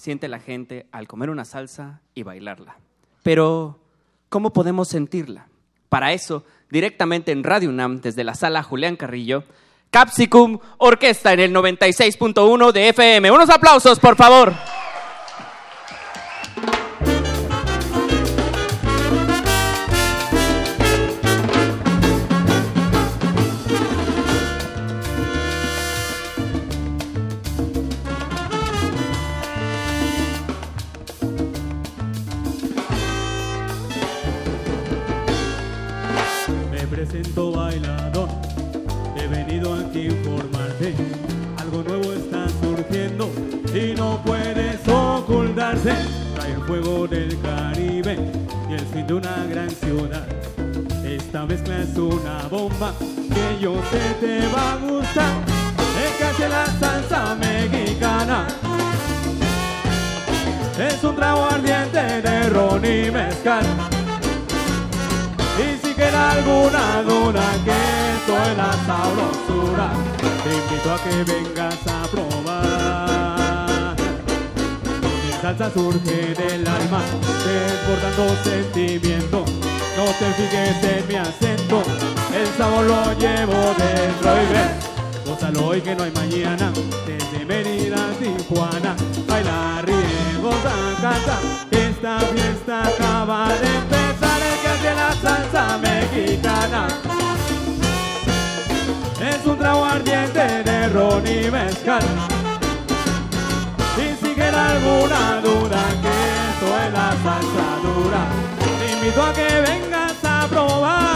siente la gente al comer una salsa y bailarla. Pero, ¿cómo podemos sentirla? Para eso, directamente en Radio UNAM, desde la sala Julián Carrillo, Capsicum Orquesta en el 96.1 de FM. Unos aplausos, por favor. Duda que es la sabrosura, te invito a que vengas a probar. Mi salsa surge del alma, desbordando sentimiento. No te fijes en mi acento, el sabor lo llevo dentro y ven. Gózalo hoy que no hay mañana, desde Mérida a Tijuana. Baila, ríe, goza, canta, esta fiesta acaba de empezar. Hace la salsa mexicana es un trago ardiente de ron y mezcal. Y si queda alguna duda que esto es la salsa dura, te invito a que vengas a probar.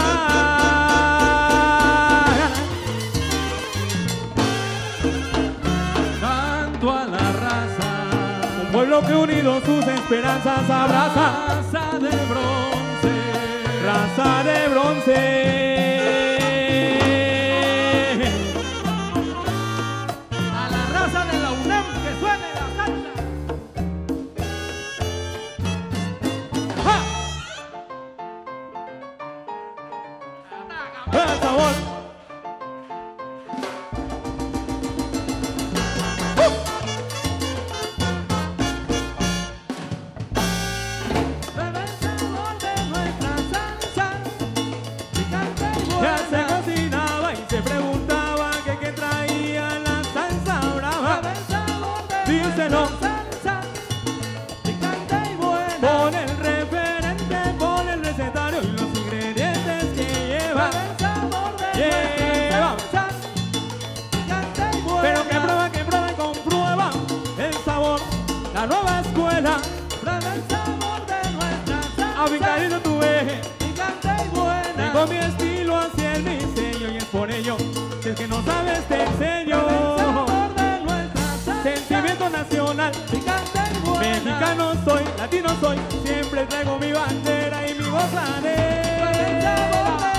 Canto a la raza, un pueblo que unido sus esperanzas abraza. Raza de raza de bronce. Nueva escuela. A mi cariño tu eje. Tengo mi estilo hacia el diseño y es por ello que el que no sabes te enseño. Sentimiento nacional, mexicano soy, latino soy, siempre traigo mi bandera y mi gozadera. Ritmo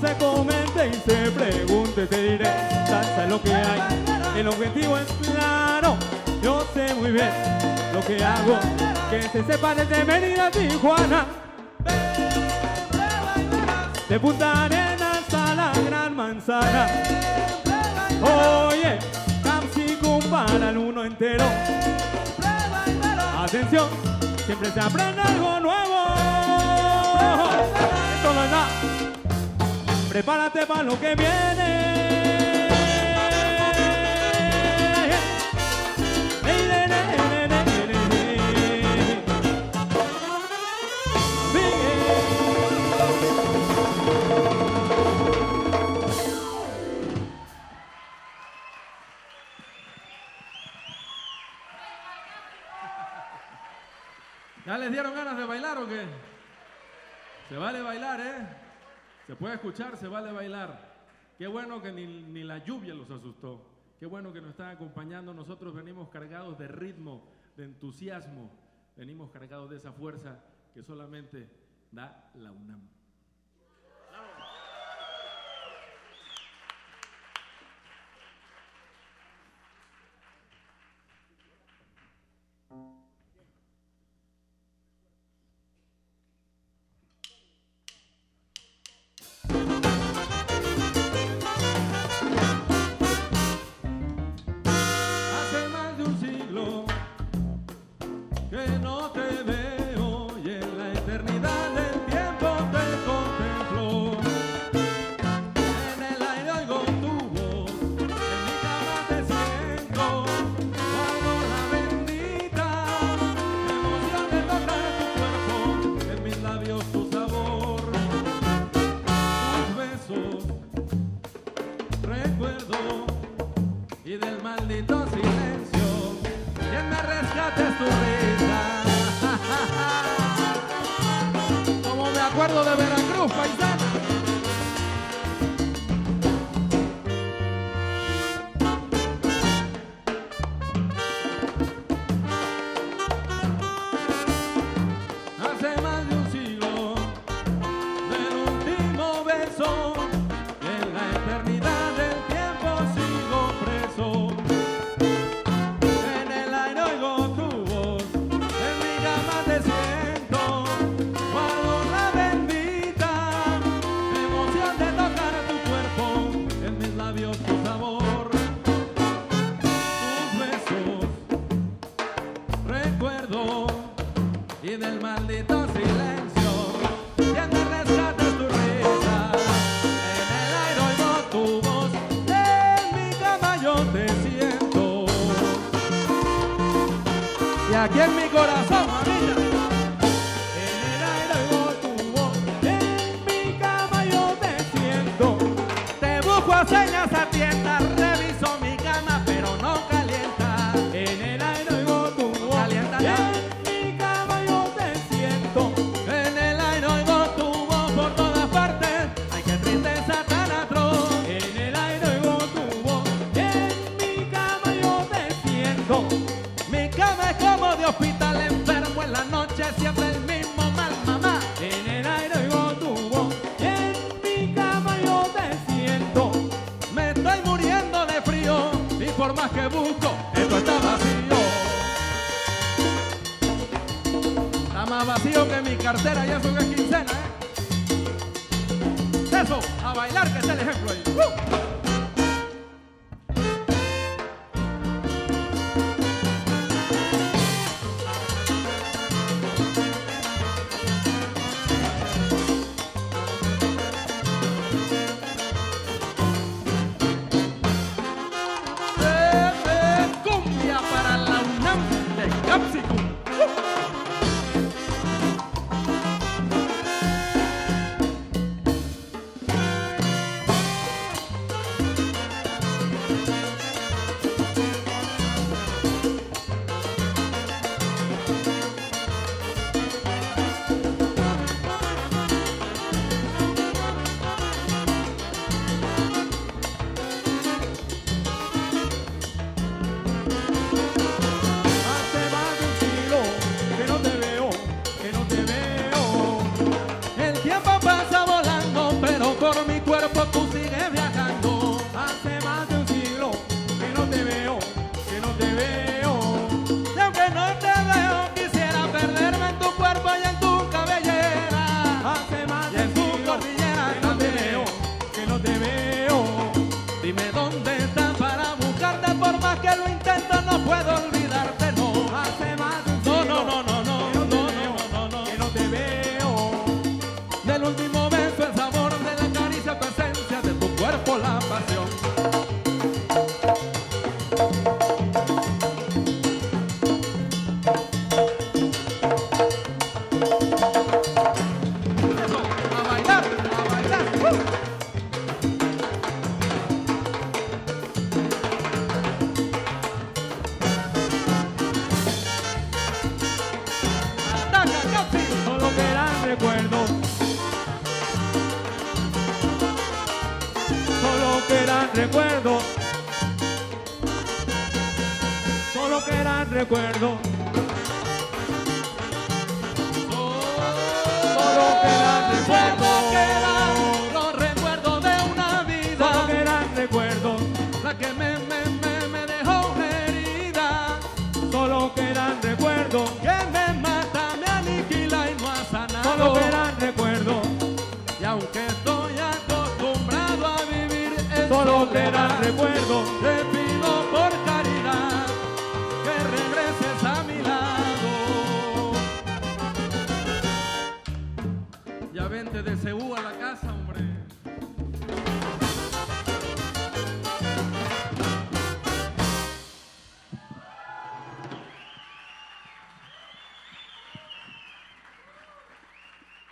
se comente y se pregunte, te diré, salsa es lo que hay, el objetivo es claro, yo sé muy bien lo que hago, que se separe de Mérida, Tijuana, de Punta Arenas hasta la Gran Manzana, oye, Capsi compara el uno entero, atención, siempre se aprende algo nuevo, esto no es prepárate para lo que viene. ¿Ya les dieron ganas de bailar o qué? Se vale bailar, ¿eh? Se puede escuchar, se vale bailar. Qué bueno que ni, ni la lluvia los asustó. Qué bueno que nos están acompañando. Nosotros venimos cargados de ritmo, de entusiasmo. Venimos cargados de esa fuerza que solamente da la UNAM.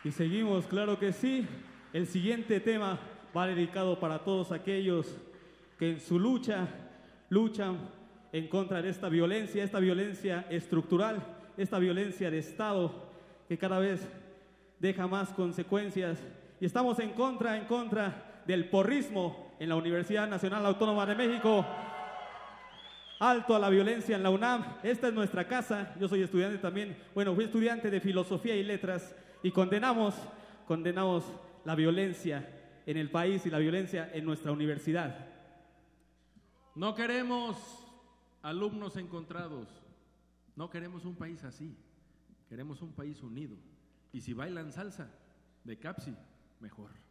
Y seguimos, claro que sí. El siguiente tema va dedicado para todos aquellos que en su lucha luchan en contra de esta violencia, esta violencia estructural, esta violencia de Estado que cada vez deja más consecuencias. Y estamos en contra, en contra del porrismo en la Universidad Nacional Autónoma de México. Alto a la violencia en la UNAM. Esta es nuestra casa. Yo soy estudiante también. Bueno, fui estudiante de filosofía y letras y condenamos, condenamos la violencia en el país y la violencia en nuestra universidad. No queremos alumnos encontrados. No queremos un país así. Queremos un país unido. Y si bailan salsa de Capsi, mejor.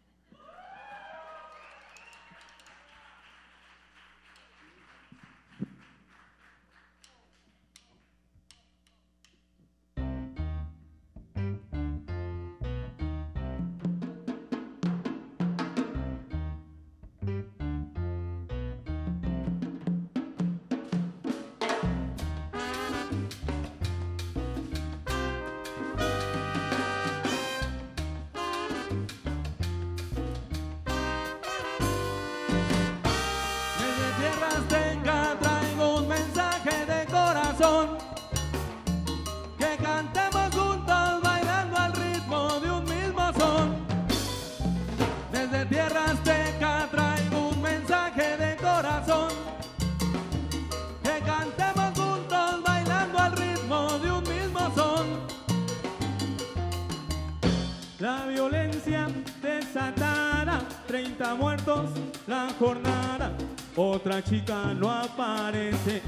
La violencia desatada, 30 muertos la jornada. Otra chica no aparece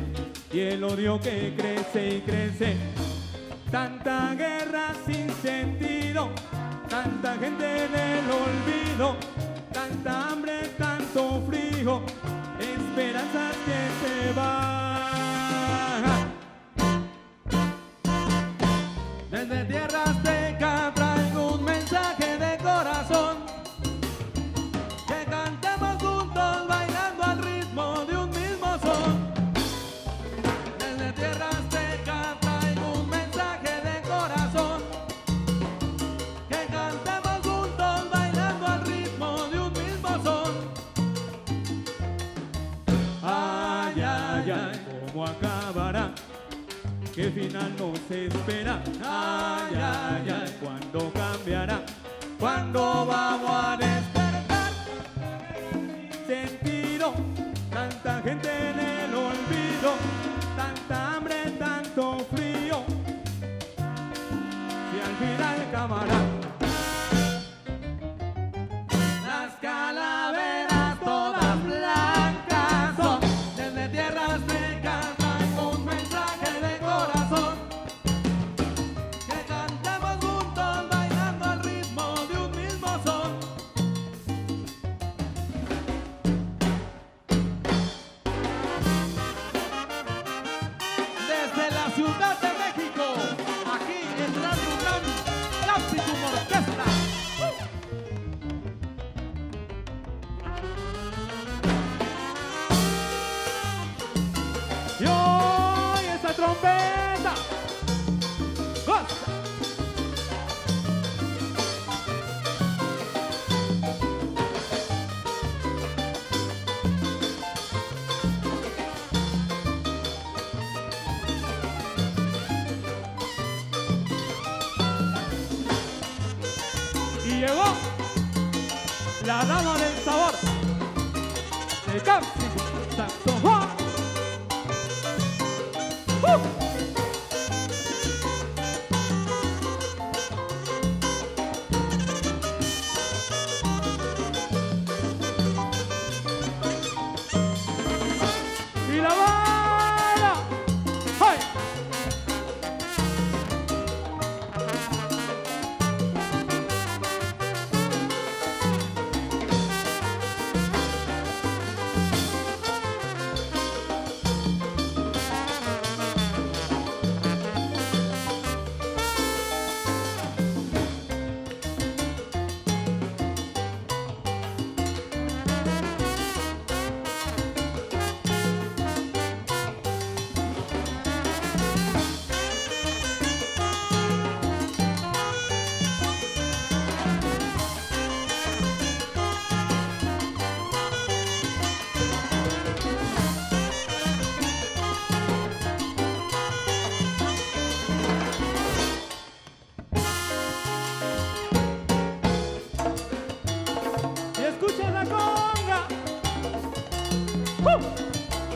y el odio que crece y crece. Tanta guerra sin sentido, tanta gente en el olvido, tanta hambre, tanto frío, esperanzas que se van. ¿Qué final nos espera? Ay, ay, ay, ¿cuándo cambiará? ¿Cuándo vamos a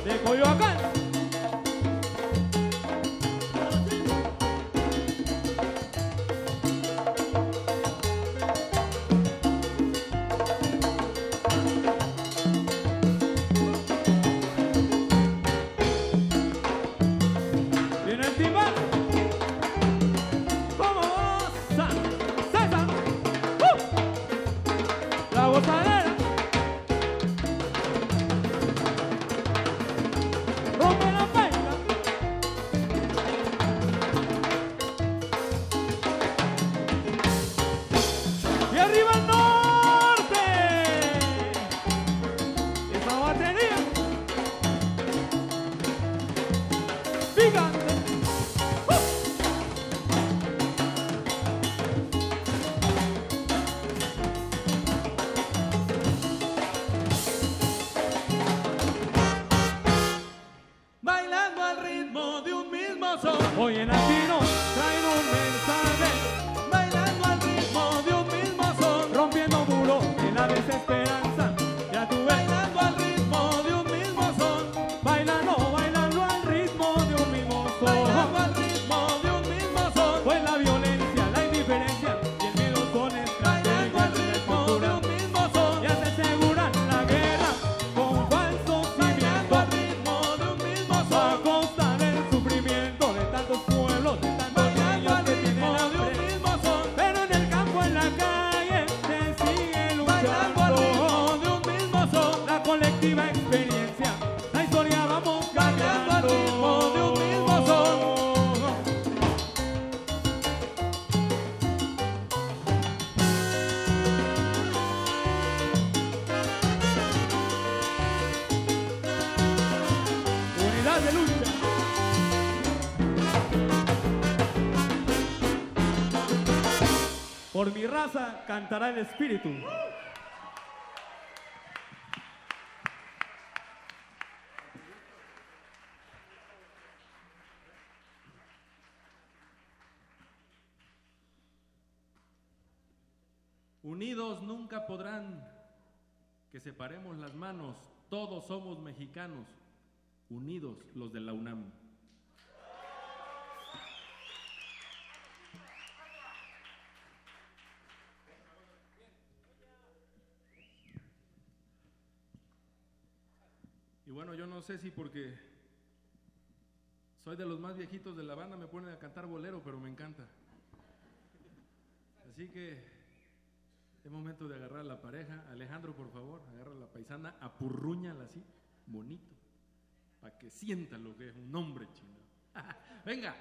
でこいわかん cantará el Espíritu. Unidos nunca podrán que separemos las manos, todos somos mexicanos, unidos los de la UNAM. bueno, yo no sé si porque soy de los más viejitos de la banda, me ponen a cantar bolero, pero me encanta. Así que es momento de agarrar a la pareja. Alejandro, por favor, agarra a la paisana, apurruñala así, bonito, para que sienta lo que es un hombre chino. Venga.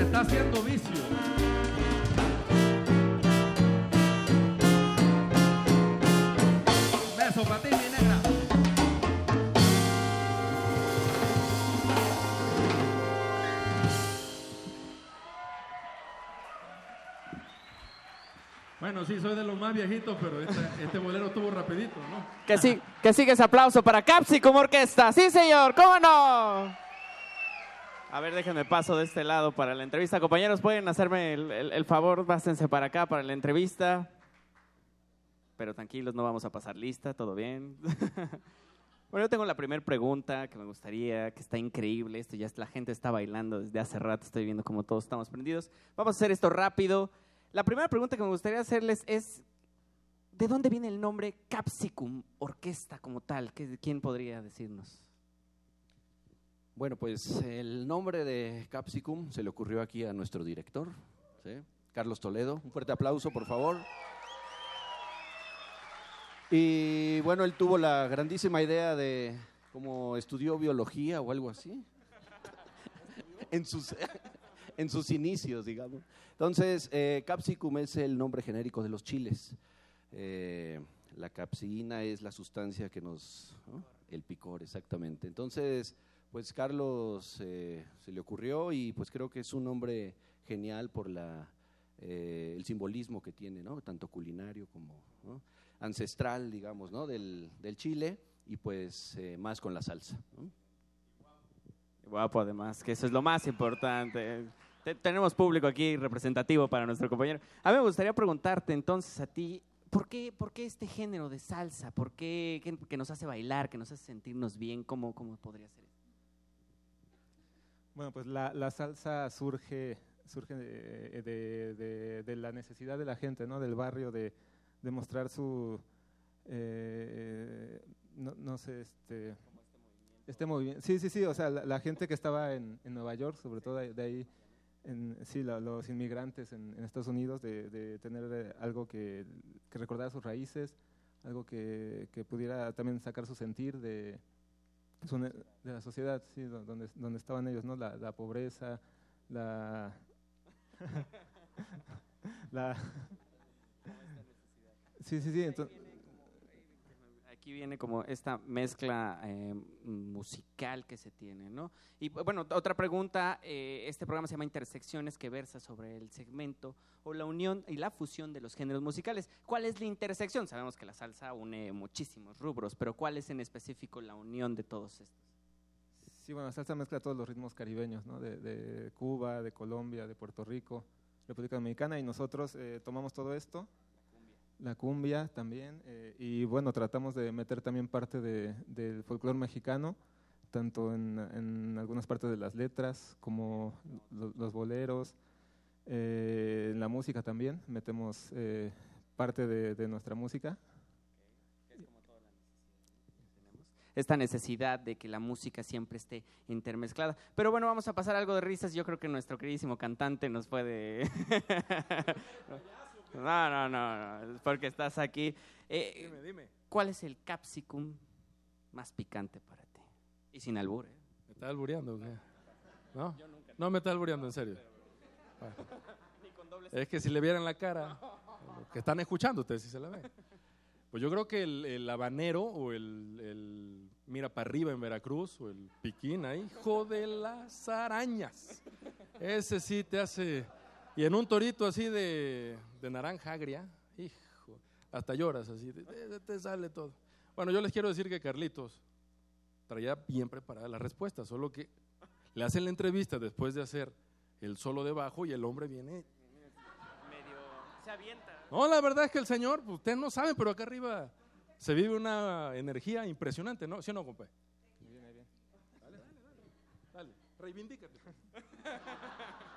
Está haciendo vicio. Beso para ti, mi negra. Bueno, sí, soy de los más viejitos, pero este, este bolero estuvo rapidito, ¿no? Que, sí, que sigue ese aplauso para Capsicum Orquesta. Sí, señor, ¿cómo no? A ver, déjenme paso de este lado para la entrevista. Compañeros, ¿pueden hacerme el, favor? Pásense para acá para la entrevista. Pero tranquilos, no vamos a pasar lista, todo bien. bueno, yo tengo la primera pregunta que me gustaría, que está increíble. Esto ya la gente está bailando desde hace rato, estoy viendo como todos estamos prendidos. Vamos a hacer esto rápido. La primera pregunta que me gustaría hacerles es, ¿de dónde viene el nombre Capsicum Orquesta como tal? ¿Qué- ¿Quién podría decirnos? Bueno, pues el nombre de Capsicum se le ocurrió aquí a nuestro director. Carlos Toledo. Un fuerte aplauso, por favor. Y bueno, él tuvo la grandísima idea de, como estudió biología o algo así, en sus, en sus inicios, digamos. Entonces, eh, Capsicum es el nombre genérico de los chiles. Eh, la capsina es la sustancia que nos... ¿no? El picor, exactamente. Entonces, pues Carlos eh, se le ocurrió y pues creo que es un nombre genial por la, eh, el simbolismo que tiene, ¿no? Tanto culinario como ancestral, digamos, ¿no? Del, del Chile y pues eh, más con la salsa. ¿no? Guapo, además, que eso es lo más importante. Te- tenemos público aquí representativo para nuestro compañero. A mí me gustaría preguntarte entonces a ti, ¿por qué, por qué este género de salsa? ¿Por qué que, nos hace bailar, que nos hace sentirnos bien? ¿Cómo, cómo podría ser? Bueno, pues la, la salsa surge, surge de, de- de- de la necesidad de la gente, ¿no? Del barrio, de, mostrar su, eh, no, no sé, este, este movimiento. Sí, sí, sí, o sea, la, gente que estaba en, en Nueva York, sobre todo de, ahí, en, sí, la- los inmigrantes en, Estados Unidos, de, tener eh, algo que, que recordara sus raíces, algo que, que pudiera también sacar su sentir de, de la sociedad, sí, do- donde, donde estaban ellos, ¿no? La, la pobreza, la... la sí, sí, sí. entonces- Aquí viene como esta mezcla eh, musical que se tiene, ¿no? Y bueno, otra pregunta, eh, este programa se llama Intersecciones que versa sobre el segmento o la unión y la fusión de los géneros musicales. ¿Cuál es la intersección? Sabemos que la salsa une muchísimos rubros, pero ¿cuál es en específico la unión de todos estos? Sí, bueno, salsa mezcla todos los ritmos caribeños, ¿no? De, de Cuba, de Colombia, de Puerto Rico, República Dominicana, y nosotros eh, tomamos todo esto, la cumbia también, eh, y bueno, tratamos de meter también parte de- del folclore mexicano, tanto en, en algunas partes de las letras como lo- los boleros, eh, en la música también, metemos eh, parte de, de nuestra música. esta necesidad de que la música siempre esté intermezclada. Pero bueno, vamos a pasar algo de risas. Yo creo que nuestro queridísimo cantante nos puede... no, no, no, no, porque estás aquí. Eh, Dime, dime. ¿Cuál es el capsicum más picante para ti? Y sin albur, ¿eh? ¿Me está albureando o qué? ¿No? No me está albureando, en serio. Bueno. Es que si le vieran la cara, que están escuchando ustedes si se la ven. Pues yo creo que el, el habanero o el, el mira para arriba en Veracruz o el piquín ahí, hijo de las arañas. Ese sí te hace... Y en un torito así de, de naranja agria, hijo, hasta lloras así, te, sale todo. Bueno, yo les quiero decir que Carlitos traía bien preparada la respuesta, solo que le hacen la entrevista después de hacer el solo de bajo y el hombre viene... Se avienta. No, la verdad es que el señor, pues, ustedes no saben, pero acá arriba se vive una energía impresionante, ¿no? ¿Sí o no, compa? Dale, dale, dale. Dale, reivindícate.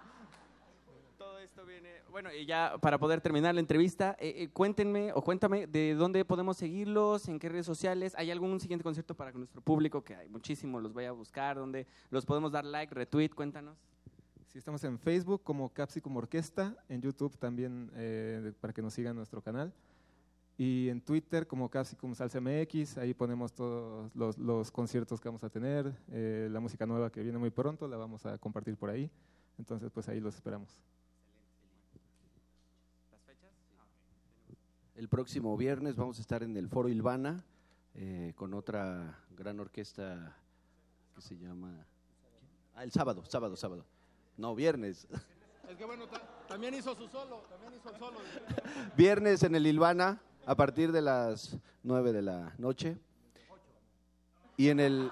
Esto viene... Bueno, y ya para poder terminar la entrevista, eh, eh, cuéntenme o cuéntame de dónde podemos seguirlos, en qué redes sociales. ¿Hay algún siguiente concierto para nuestro público? Que hay muchísimos, los vaya a buscar, donde los podemos dar like, retweet, cuéntanos. Sí, estamos en Facebook como Capsicum Orquesta, en YouTube también eh, para que nos sigan nuestro canal. Y en Twitter como Capsicum Salsa MX, ahí ponemos todos los, conciertos que vamos a tener, la música nueva que viene muy pronto, la vamos a compartir por ahí. Entonces, pues ahí los esperamos. El próximo viernes vamos a estar en el Foro Ilvana eh, con otra gran orquesta que se llama... Ah, el sábado, sábado, sábado. No, viernes. Es que bueno, ta- también hizo su solo, también hizo el solo. Viernes en el Ilvana a partir de las 9 de la noche. Y en el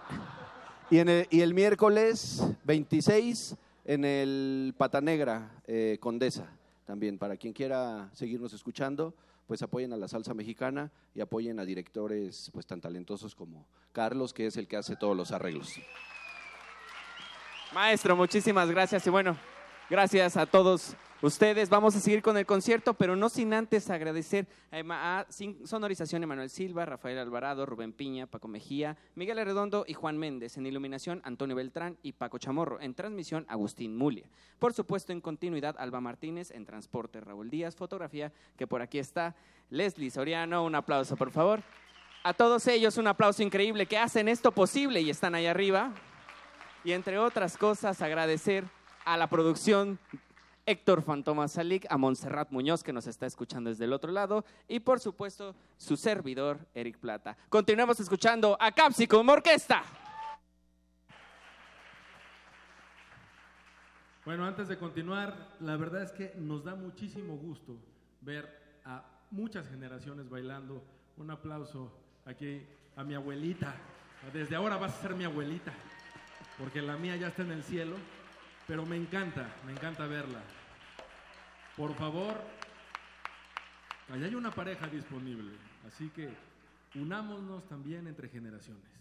y en el, y el miércoles 26 en el Pata Negra eh, Condesa también para quien quiera seguirnos escuchando, pues apoyen a la salsa mexicana y apoyen a directores pues tan talentosos como Carlos, que es el que hace todos los arreglos. Maestro, muchísimas gracias y bueno, gracias a todos ustedes. Vamos a seguir con el concierto, pero no sin antes agradecer a, Sonorización Emanuel Silva, Rafael Alvarado, Rubén Piña, Paco Mejía, Miguel Arredondo y Juan Méndez. En iluminación, Antonio Beltrán y Paco Chamorro. En transmisión, Agustín Mulia. Por supuesto, en continuidad, Alba Martínez. En transporte, Raúl Díaz. Fotografía, que por aquí está Leslie Soriano. Un aplauso, por favor. A todos ellos, un aplauso increíble que hacen esto posible y están ahí arriba. Y entre otras cosas, agradecer a la producción Héctor Fantoma Salik, a Montserrat Muñoz, que nos está escuchando desde el otro lado, y por supuesto, su servidor, Eric Plata. Continuamos escuchando a Capsicum Orquesta. Bueno, antes de continuar, la verdad es que nos da muchísimo gusto ver a muchas generaciones bailando. Un aplauso aquí a mi abuelita. Desde ahora vas a ser mi abuelita, porque la mía ya está en el cielo, pero me encanta, me encanta verla. Por favor, allá hay una pareja disponible, así que unámonos también entre generaciones.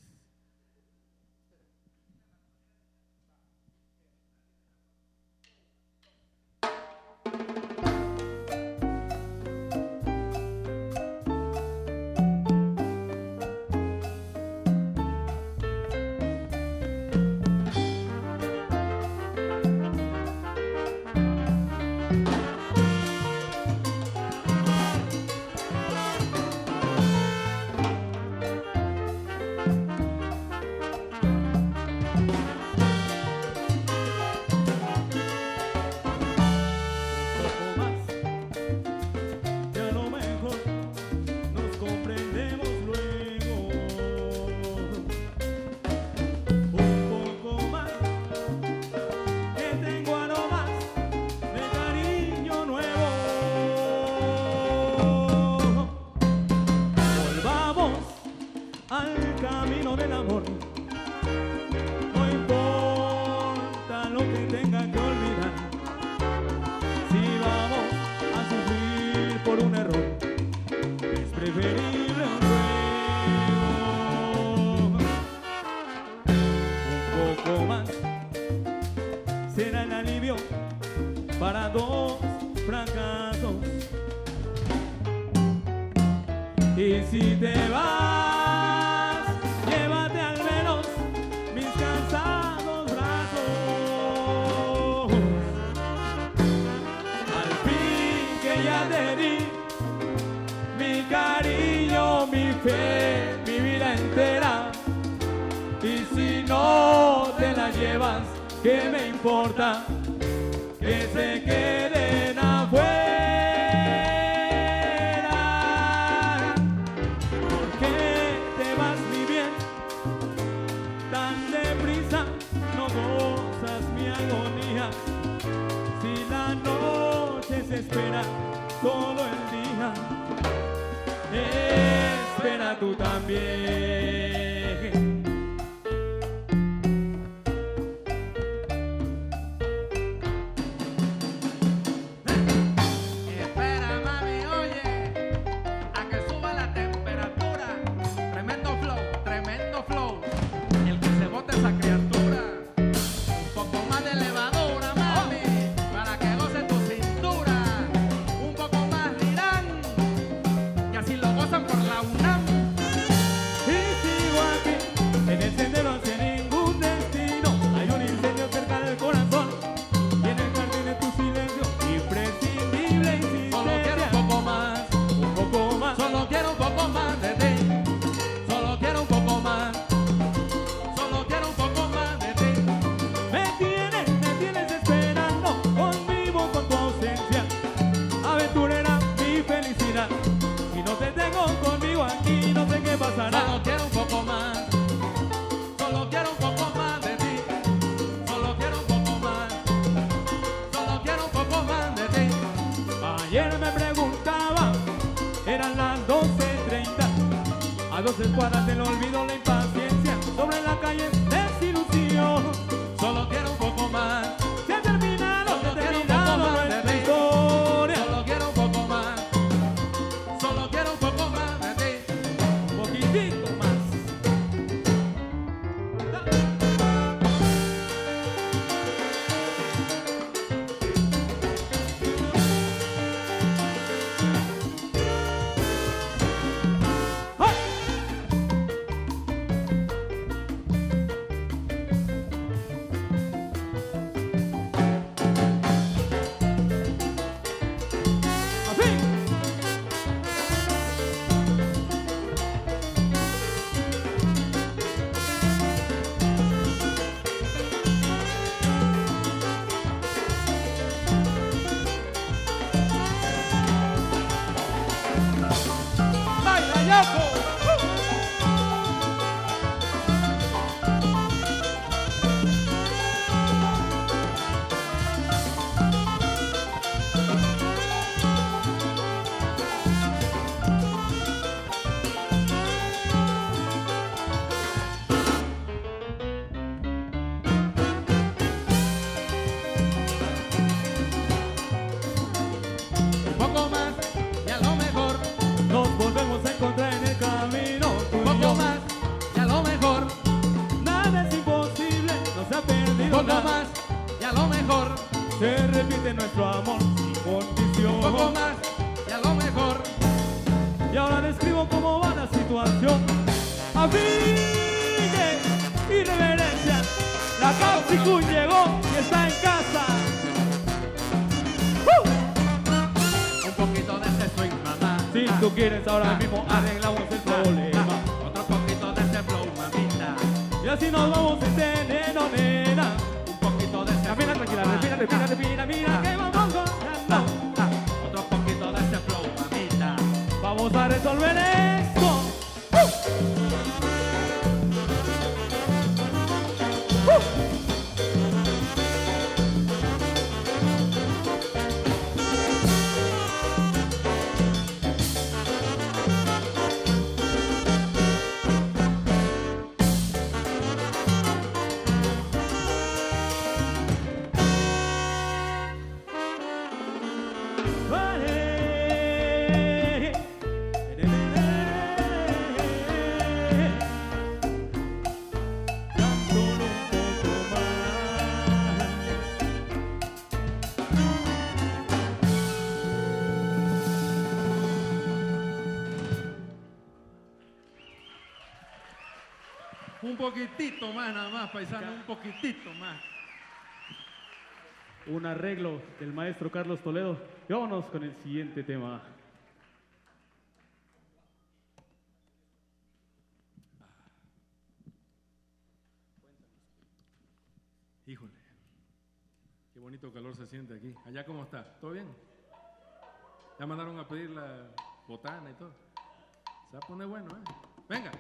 ahora mismo arreglamos el problema. Otro poquito de ese flow, mamita. Y así nos vamos sin tener, nena. Un poquito de ese poquitito más nada más, paisano, un poquitito más. Un arreglo del maestro Carlos Toledo. Y vámonos con el siguiente tema. Híjole, qué bonito calor se siente aquí. Allá cómo está, ¿todo bien? Ya mandaron a pedir la botana y todo. Se va a poner bueno, ¿eh? Venga.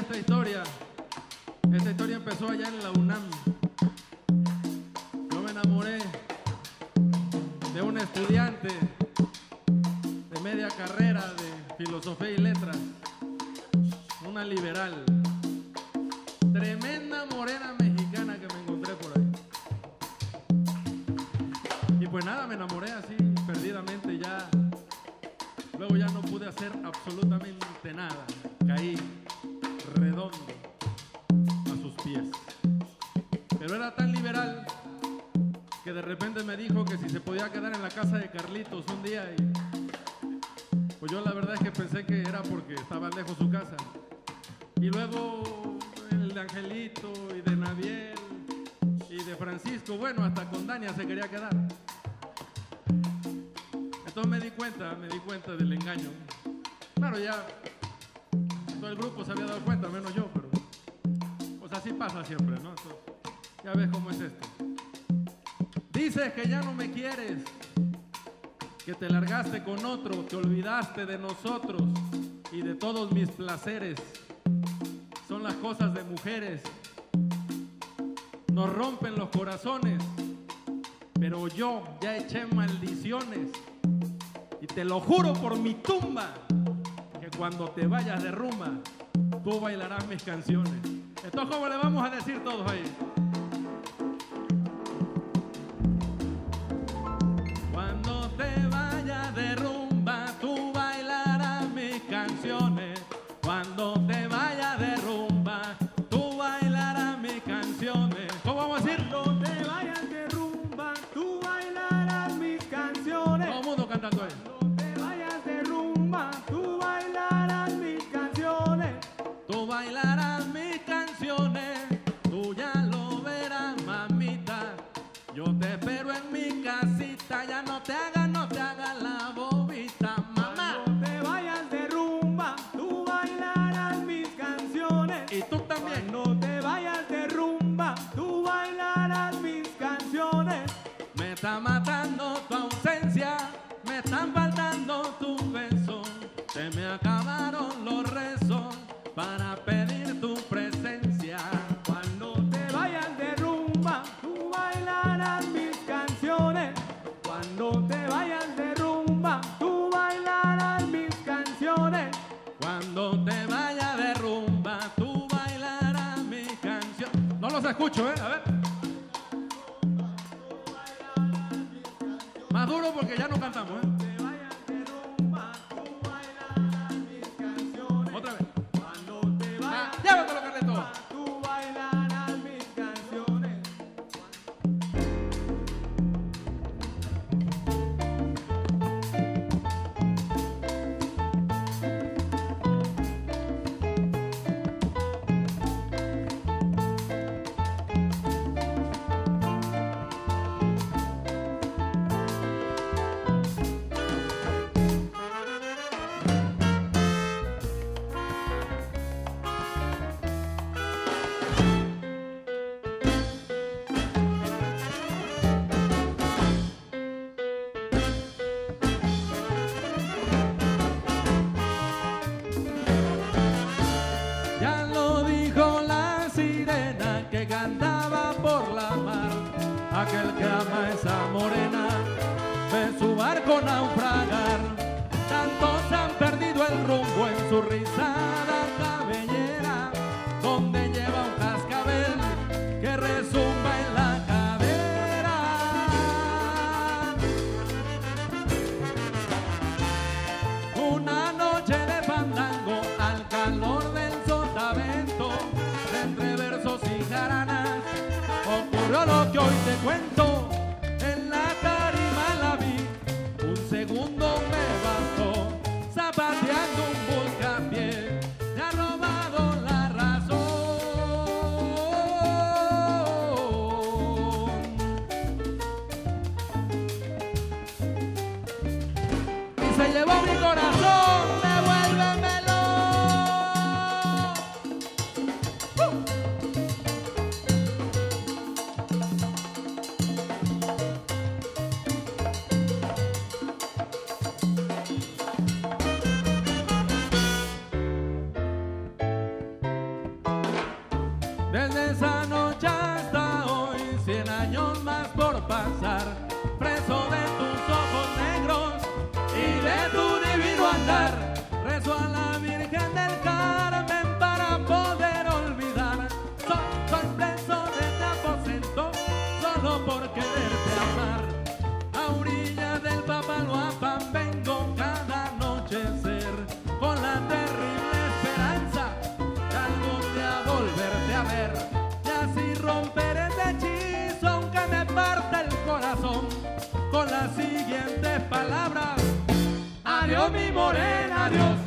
Esta historia, esta historia empezó allá en la UNAM. Yo me enamoré de un estudiante de media carrera de filosofía y letras, una liberal, tremenda morena mexicana que me encontré por ahí. Y pues nada, me enamoré así perdidamente ya. Luego ya no pude hacer absolutamente nada. Caí redondo a sus pies. Pero era tan liberal que de repente me dijo que si se podía quedar en la casa de Carlitos un día y pues yo la verdad es que pensé que era porque estaba lejos su casa. Y luego el de Angelito y de Naviel y de Francisco, bueno, hasta con Dania se quería quedar. Entonces me di cuenta, me di cuenta del engaño. Claro, ya el grupo se había dado cuenta, menos yo, pero pues así pasa siempre, ¿no? Ya ves cómo es esto. Dices que ya no me quieres, que te largaste con otro, te olvidaste de nosotros y de todos mis placeres. Son las cosas de mujeres. Nos rompen los corazones, pero yo ya eché maldiciones. Y te lo juro por mi tumba, cuando te vayas de rumba, tú bailarás mis canciones. Entonces, ¿cómo le vamos a decir todos ahí? Escucho, ¿eh? A ver. Por la mar. Aquel que ama esa morena ve su barco naufragar. Tantos han perdido el rumbo en su rizada con las siguientes palabras. Adiós mi morena, adiós.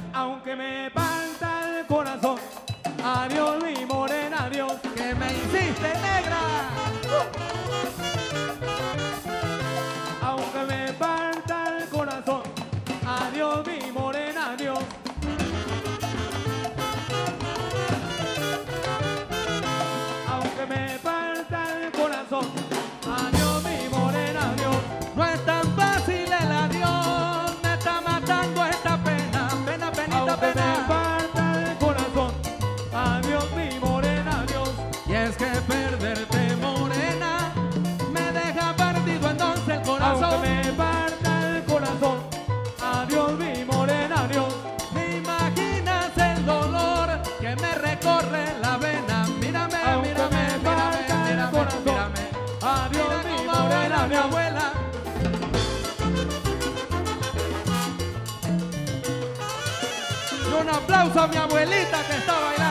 mi abuela. Y un aplauso a mi abuelita que está bailando.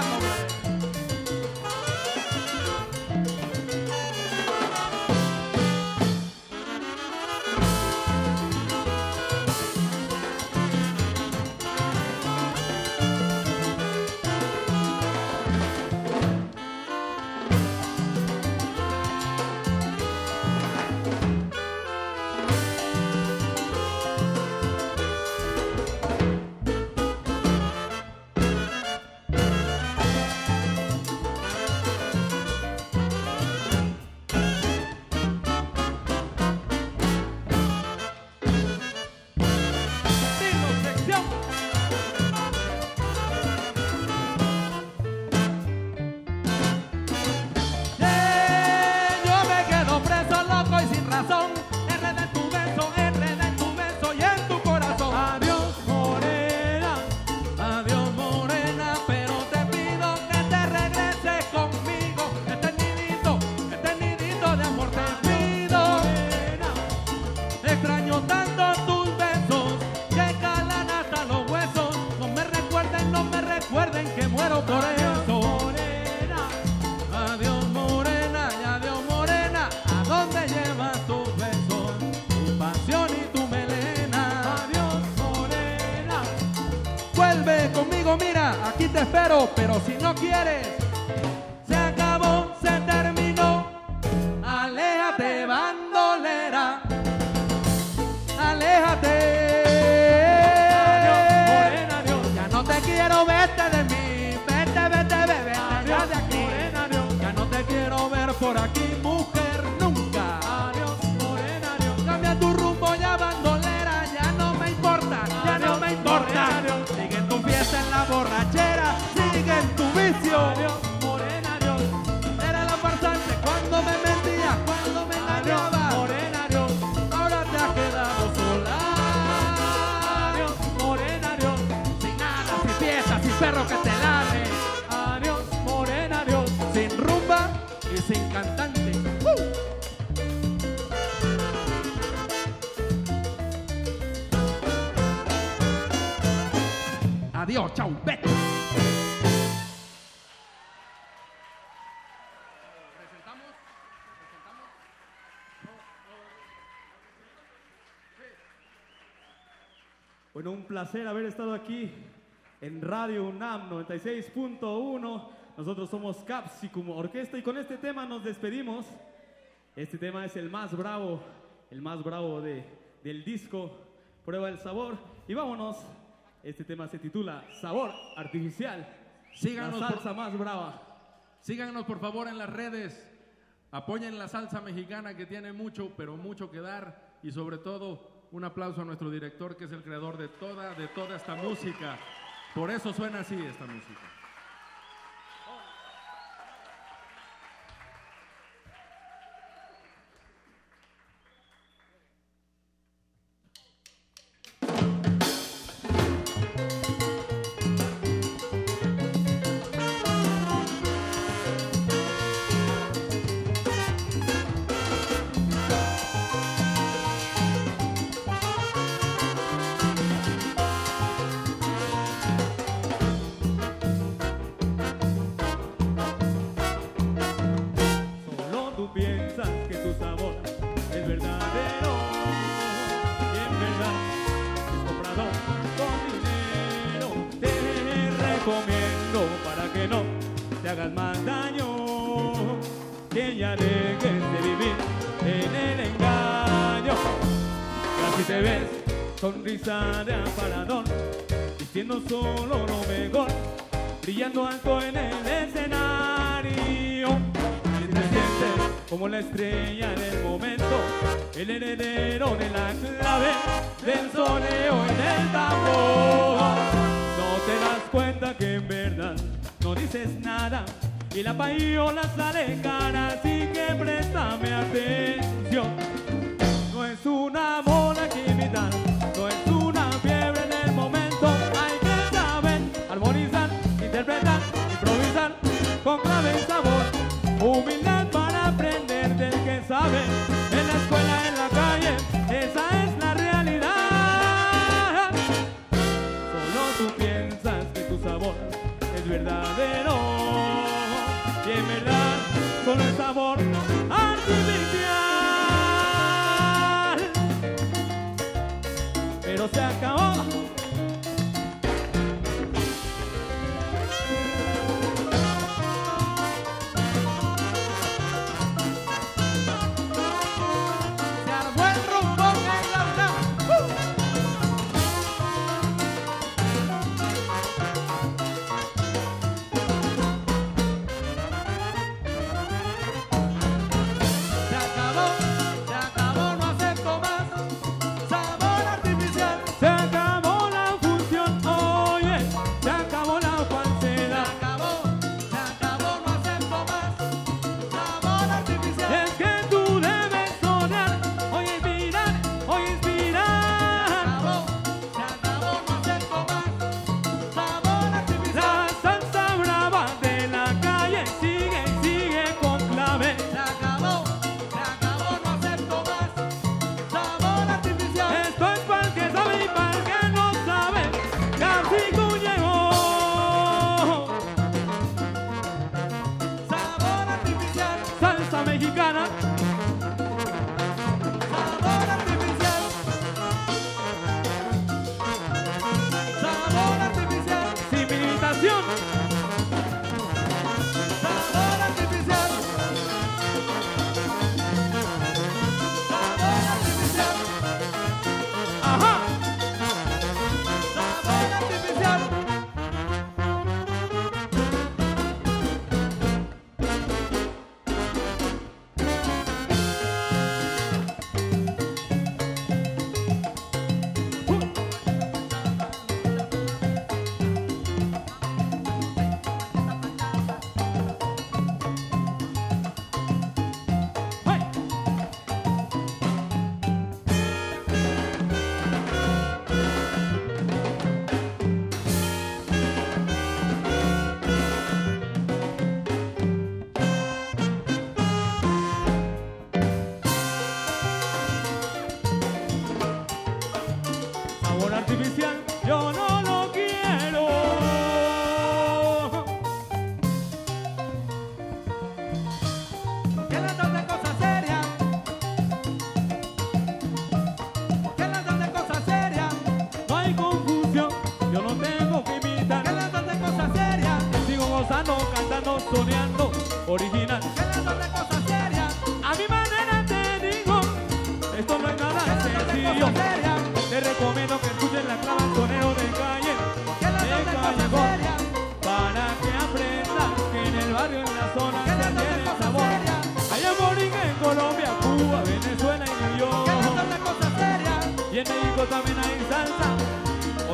ready. Adiós, chau, vete. Bueno, un placer haber estado aquí en Radio UNAM 96.1. Nosotros somos Capsicum Orquesta y con este tema nos despedimos. Este tema es el más bravo, el más bravo de, del disco. Prueba el sabor y vámonos este tema se titula Sabor Artificial. Síganos la por- salsa más brava. Síganos por favor en las redes. Apoyen la salsa mexicana que tiene mucho, pero mucho que dar. Y sobre todo, un aplauso a nuestro director que es el creador de toda, de toda esta música. Por eso suena así esta música. De aparador, diciendo solo lo mejor, brillando alto en el escenario. Y te sientes como la estrella del momento, el heredero de la clave del soneo en el tambor. No te das cuenta que en verdad no dices nada y la payola sale cara, así que préstame atención. No es una bola que con clave y sabor. Humildad para aprender del que sabe.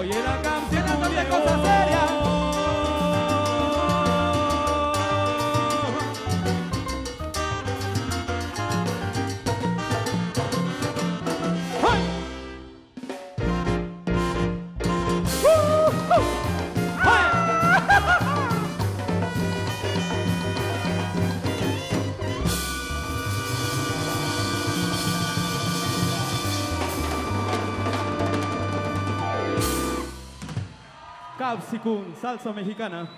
Oye la canción Llénate de cosas serias. Capsicum, salsa mexicana.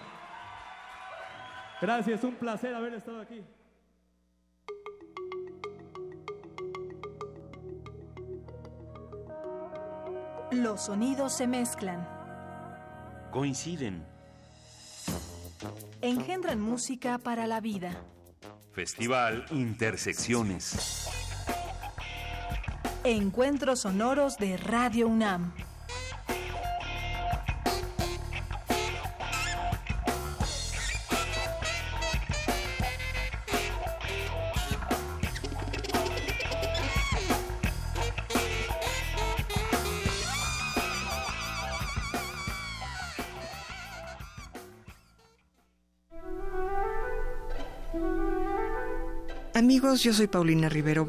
Gracias, un placer haber estado aquí. Los sonidos se mezclan, Coinciden. engendran música para la vida. Festival Intersecciones. Encuentros sonoros de Radio UNAM. Yo soy Paulina Rivero